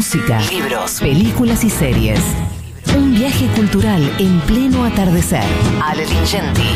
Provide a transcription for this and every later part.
música, libros, películas y series. Un viaje cultural en pleno atardecer. Ale Lingenti.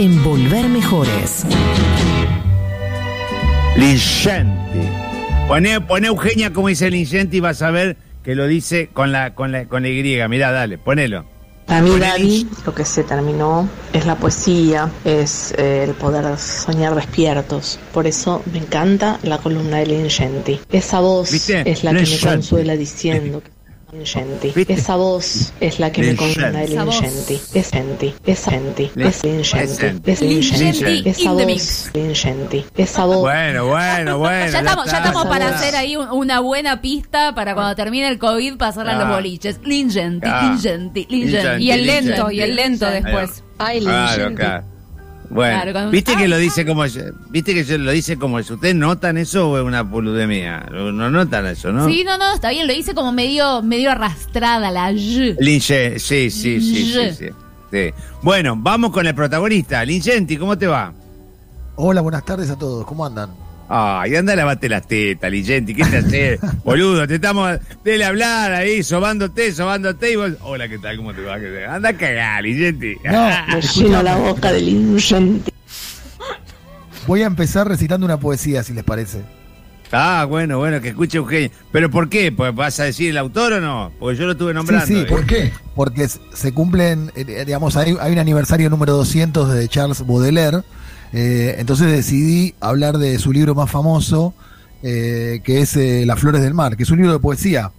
En Volver Mejores. Lingenti. Poné, poné Eugenia como dice Lingenti y vas a ver que lo dice con la, con la, con la Y. Mirá, dale, ponelo. Para mí, Daddy, lo que se terminó es la poesía, es eh, el poder soñar despiertos. Por eso me encanta la columna de Lingenti. Esa voz ¿Viste? es la que me consuela diciendo que Lingenti. Esa voz es la que me Esa voz. Lingenti. Es Lingenti. Es Lingenti. Es Lingenti. Es Lingenti Lingenti. Esa voz. mix. Lingenti. Esa voz. Bueno, bueno, bueno. ya estamos, ya estamos para hacer ahí un- una buena pista para cuando termine el COVID pasarla a los Ah. boliches. Lingenti, Ah. Lingenti, Lingenti. Lingenti, Y el lento, y el lento después. Ay, Claro, Lingenti. Bueno, Claro, viste que lo dice como viste que yo lo dice como eso. ¿Ustedes notan eso o es una boludez mía? No notan eso, ¿no? Sí, no, no, está bien, lo hice como medio, medio arrastrada la Y. Linche, sí, sí, sí, sí, Ye. sí, sí. Bueno, vamos con el protagonista. Lincenti, ¿cómo te va? Hola, buenas tardes a todos. ¿Cómo andan? Ay, anda a lavarte las tetas, Lincenti. ¿Qué te haces? Boludo, te estamos. Dele a hablar ahí, sobándote, sobándote. Y vos, hola, ¿qué tal? ¿Cómo te va? Anda a cagar, Lincenti. No, Me lleno la boca de Lingenti. voy a empezar recitando una poesía, si les parece. Ah, bueno, bueno, que escuche Eugenia. ¿Pero por qué? Pues, ¿Vas a decir el autor o no? Porque yo lo estuve nombrando. sí, sí, eh. ¿por qué? Porque se cumplen, eh, digamos, hay, hay un aniversario número 200 de Charles Baudelaire. Eh, entonces decidí hablar de su libro más famoso, eh, que es eh, Las Flores del Mar, que es un libro de poesía.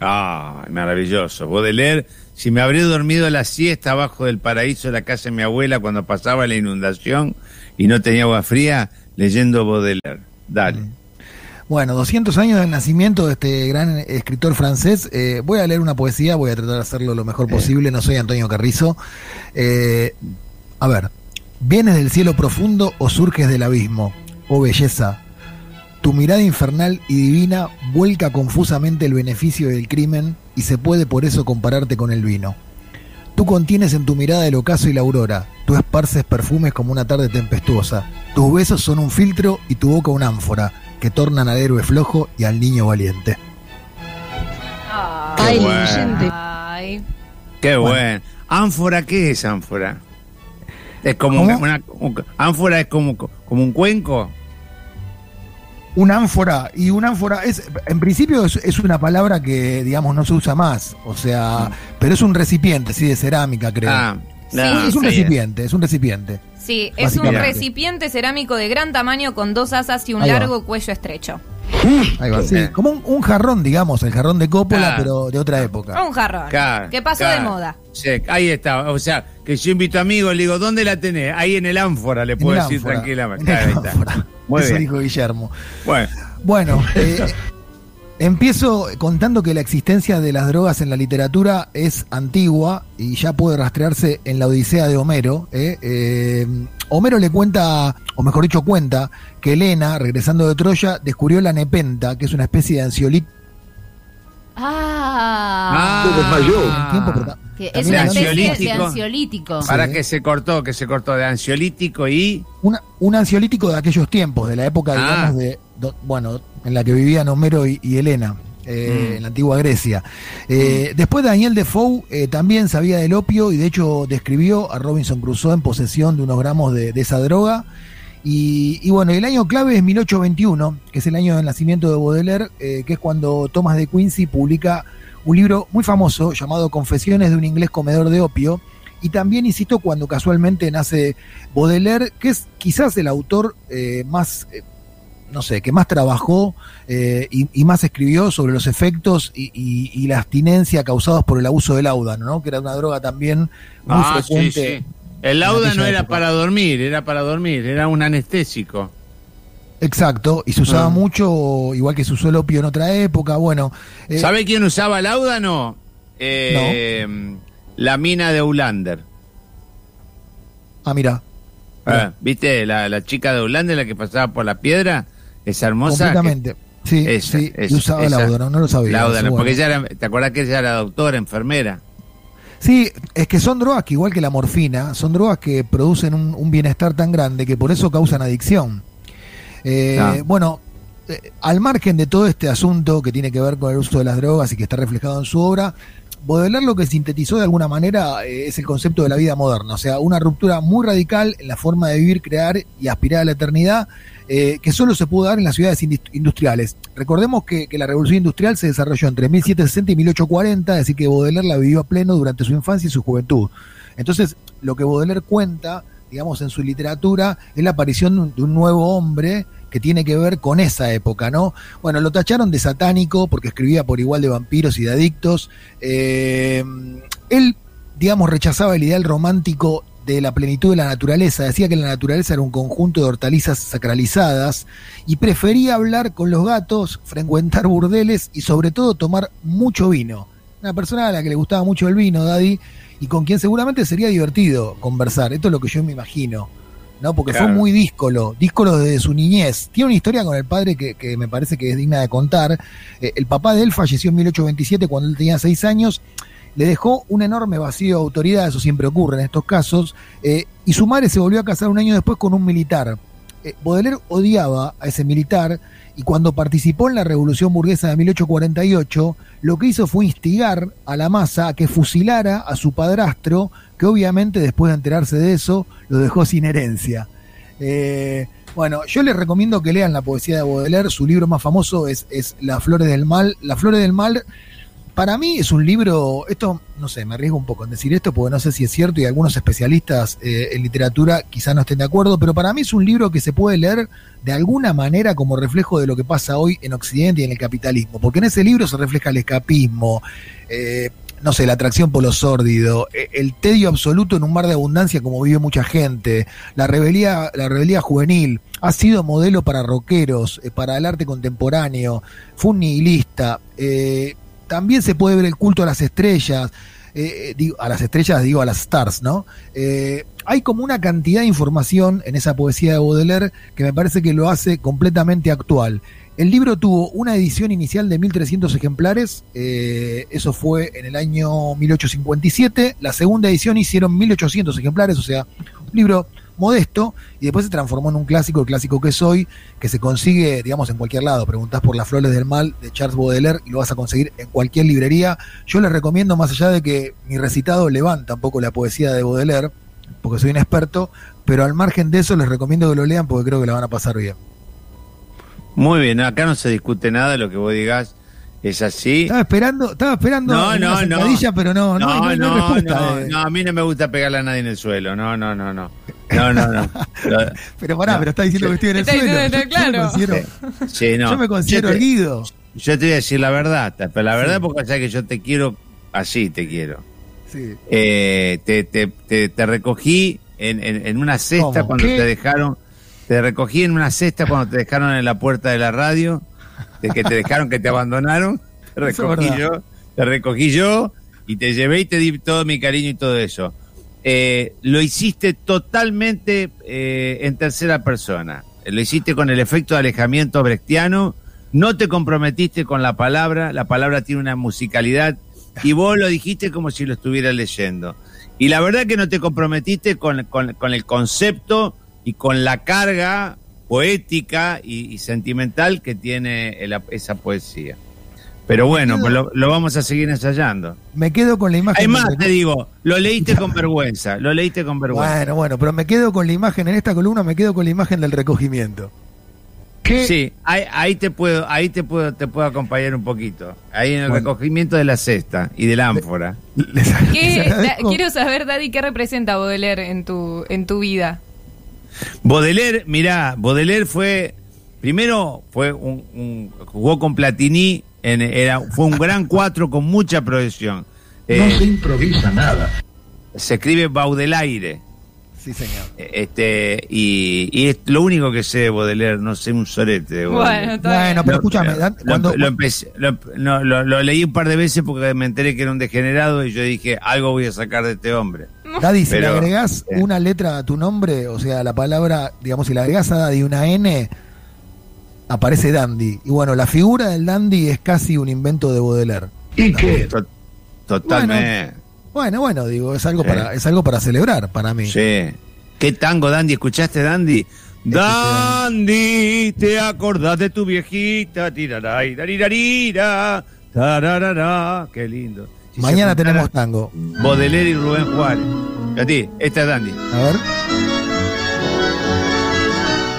Ah, maravilloso. Baudelaire, si me habré dormido la siesta abajo del paraíso de la casa de mi abuela cuando pasaba la inundación y no tenía agua fría, leyendo Baudelaire. Dale. Bueno, 200 años del nacimiento de este gran escritor francés. Eh, voy a leer una poesía, voy a tratar de hacerlo lo mejor posible, no soy Antonio Carrizo. Eh, a ver, ¿vienes del cielo profundo o surges del abismo? Oh belleza, tu mirada infernal y divina vuelca confusamente el beneficio del crimen y se puede por eso compararte con el vino. Tú contienes en tu mirada el ocaso y la aurora, tú esparces perfumes como una tarde tempestuosa, tus besos son un filtro y tu boca una ánfora, que tornan al héroe flojo y al niño valiente. Ay, bueno. Lingenti. Ay. Qué Bueno. bueno. ¿Ánfora qué es ánfora? Es como ¿Cómo? una, un- ánfora es como, como un cuenco. Una ánfora, y una ánfora es, en principio es, es una palabra que, digamos, no se usa más, o sea, pero es un recipiente, sí, de cerámica, creo. Ah, Sí, es un recipiente, es un recipiente. Sí, es un recipiente cerámico de gran tamaño con dos asas y un largo cuello estrecho. Ahí va, sí, Eh. como un, un jarrón, digamos, el jarrón de Coppola, Ah. pero de otra época. Un jarrón. Claro, que pasó claro. de moda. Sí, ahí está. O sea, que yo invito a amigos, le digo, ¿dónde la tenés? Ahí en el ánfora, le puedo decir ánfora, tranquilamente. en el Claro, ahí está. ánfora. Muy Eso bien. dijo Guillermo. Bueno, Bueno, eh, empiezo contando que la existencia de las drogas en la literatura es antigua y ya puede rastrearse en la Odisea de Homero. ¿eh? Eh, Homero le cuenta, o mejor dicho, cuenta que Helena, regresando de Troya, descubrió la nepenta, que es una especie de ansiolítico Ah. en el tiempo, pero Que es una especie de ansiolítico. para Sí. que se cortó, que se cortó de ansiolítico y. una- un ansiolítico de aquellos tiempos, de la época, Ah. digamos, de, do- bueno, en la que vivían Homero y, y Helena. eh, Mm. en la antigua Grecia. Eh, Después Daniel Defoe eh, también sabía del opio y de hecho describió a Robinson Crusoe en posesión de unos gramos de, de esa droga. Y, y bueno, el año clave es 1821, que es el año del nacimiento de Baudelaire, eh, que es cuando Thomas de Quincy publica un libro muy famoso llamado Confesiones de un inglés comedor de opio. Y también, insisto, cuando casualmente nace Baudelaire, que es quizás el autor eh, más, eh, no sé, que más trabajó eh, y, y más escribió sobre los efectos y, la abstinencia causados por el abuso del láudano, ¿no? que era una droga también muy Ah, sí, frecuente. sí. El lauda no era época. para dormir, era para dormir, era un anestésico. Exacto, y se usaba Ah. mucho, igual que se usó el opio en otra época. Bueno, eh, ¿Sabe quién usaba lauda? No. Eh, La mina de Ulander. ah, mira, Ah, ¿Viste? La, la chica de Ulander, la que pasaba por la piedra, esa hermosa. completamente. Sí, Esa, sí, esa, y usaba esa. láudano, no lo sabía. Láudano, eso, porque bueno. ella era, ¿te acuerdas que ella era doctora, enfermera? Sí, es que son drogas que igual que la morfina, son drogas que producen un, un bienestar tan grande que por eso causan adicción. Eh, Ah. Bueno, eh, al margen de todo este asunto que tiene que ver con el uso de las drogas y que está reflejado en su obra, Baudelaire lo que sintetizó de alguna manera eh, es el concepto de la vida moderna, o sea, una ruptura muy radical en la forma de vivir, crear y aspirar a la eternidad, eh, que solo se pudo dar en las ciudades indus- industriales. Recordemos que, que la revolución industrial se desarrolló entre 1760 y 1840, es decir, que Baudelaire la vivió a pleno durante su infancia y su juventud. Entonces, lo que Baudelaire cuenta, digamos, en su literatura, es la aparición de un nuevo hombre que tiene que ver con esa época, ¿no? Bueno, lo tacharon de satánico porque escribía por igual de vampiros y de adictos. Eh, él, digamos, rechazaba el ideal romántico de la plenitud de la naturaleza, decía que la naturaleza era un conjunto de hortalizas sacralizadas y prefería hablar con los gatos, frecuentar burdeles y sobre todo tomar mucho vino. Una persona a la que le gustaba mucho el vino, Daddy, y con quien seguramente sería divertido conversar. Esto es lo que yo me imagino. ¿No? Porque Claro. fue muy díscolo, díscolo desde su niñez. Tiene una historia con el padre que, que me parece que es digna de contar. Eh, el papá de él falleció en 1827 cuando él tenía seis años. Le dejó un enorme vacío de autoridad, eso siempre ocurre en estos casos, eh, y su madre se volvió a casar un año después con un militar. Eh, Baudelaire odiaba a ese militar y cuando participó en la revolución burguesa de 1848, lo que hizo fue instigar a la masa a que fusilara a su padrastro, que obviamente después de enterarse de eso, lo dejó sin herencia. Eh, bueno, yo les recomiendo que lean la poesía de Baudelaire. Su libro más famoso es, es Las Flores del Mal. Las Flores del Mal, para mí es un libro, esto, no sé, me arriesgo un poco en decir esto porque no sé si es cierto y algunos especialistas eh, en literatura quizá no estén de acuerdo, pero para mí es un libro que se puede leer de alguna manera como reflejo de lo que pasa hoy en Occidente y en el capitalismo, porque en ese libro se refleja el escapismo, eh, no sé, la atracción por lo sórdido, eh, el tedio absoluto en un mar de abundancia como vive mucha gente, la rebeldía, la rebeldía juvenil, ha sido modelo para rockeros, eh, para el arte contemporáneo, fue un nihilista, eh, también se puede ver el culto a las estrellas, eh, digo, a las estrellas digo a las stars, ¿no? Eh, hay como una cantidad de información en esa poesía de Baudelaire que me parece que lo hace completamente actual. El libro tuvo una edición inicial de 1.300 ejemplares, eh, eso fue en el año 1857, la segunda edición hicieron 1.800 ejemplares, o sea, un libro modesto, y después se transformó en un clásico, el clásico que soy, que se consigue, digamos, en cualquier lado. Preguntás por Las Flores del Mal de Charles Baudelaire y lo vas a conseguir en cualquier librería. Yo les recomiendo, más allá de que mi recitado levanta un poco la poesía de Baudelaire, porque soy un experto, pero al margen de eso les recomiendo que lo lean porque creo que la van a pasar bien. Muy bien, acá no se discute nada, lo que vos digas es así. Estaba esperando, estaba esperando No, no, no. pero no, no, No, no no, no, de- no, a mí no me gusta pegarle a nadie en el suelo. No, no, no, no. No, no, no. Lo- Pero pará, No. pero está diciendo que estoy en el Está suelo. diciendo Yo- está yo, me claro. considero, Sí, no. yo me considero Yo te- erguido. Yo te voy a decir la verdad, pero la verdad Sí. porque ya que yo te quiero, así te quiero. Sí. Eh, te, te, te, te recogí en, en, en una cesta ¿Cómo? cuando ¿Qué? te dejaron, te recogí en una cesta cuando te dejaron en la puerta de la radio, de que te dejaron que te abandonaron, te recogí yo, te recogí yo y te llevé y te di todo mi cariño y todo eso. Eh, lo hiciste totalmente eh, en tercera persona. Lo hiciste con el efecto de alejamiento brechtiano. No te comprometiste con la palabra. La palabra tiene una musicalidad y vos lo dijiste como si lo estuvieras leyendo. Y la verdad que no te comprometiste con, con- con el concepto y con la carga poética y, y sentimental que tiene el- esa poesía. Pero bueno, pues lo, lo vamos a seguir ensayando. Me quedo con la imagen. Hay más, del- te digo, lo leíste con vergüenza, lo leíste con vergüenza. Bueno, bueno, pero me quedo con la imagen, en esta columna me quedo con la imagen del recogimiento. ¿Qué? Sí, ahí, ahí te puedo, ahí te puedo, te puedo acompañar un poquito. Ahí en el Bueno. recogimiento de la cesta y del ánfora. Les- les ¿Qué- da- agradezco. quiero saber, Daddy, qué representa Baudelaire en tu, en tu vida. Baudelaire, mirá, Baudelaire fue, primero fue un, un- jugó con Platini, en, era, fue un gran cuatro con mucha proyección. Eh, No se improvisa nada. se escribe Baudelaire. Sí, señor. eh, Este, y, y es lo único que sé de Baudelaire, no sé un sorete de. Bueno, Bueno, pero Lo- escúchame, lo- Dan, lo, cuando, lo empecé- lo- no, lo- lo leí un par de veces porque me enteré que era un degenerado y yo dije, algo voy a sacar de este hombre. Daddy, si le agregás eh. una letra a tu nombre, o sea, la palabra, digamos, si le agregás a Daddy una N, aparece Dandy. Y bueno, la figura del Dandy es casi un invento de Baudelaire. ¿Y qué? Totalmente. Bueno, bueno, digo, es algo, para, es algo para celebrar para mí. Sí. ¿Qué tango, Dandy? ¿Escuchaste, Dandy? Dandy, te acordás de tu viejita, tiraray, qué lindo. Mañana tenemos tango. Baudelaire y Rubén Juárez. A ti, esta es Dandy. A ver.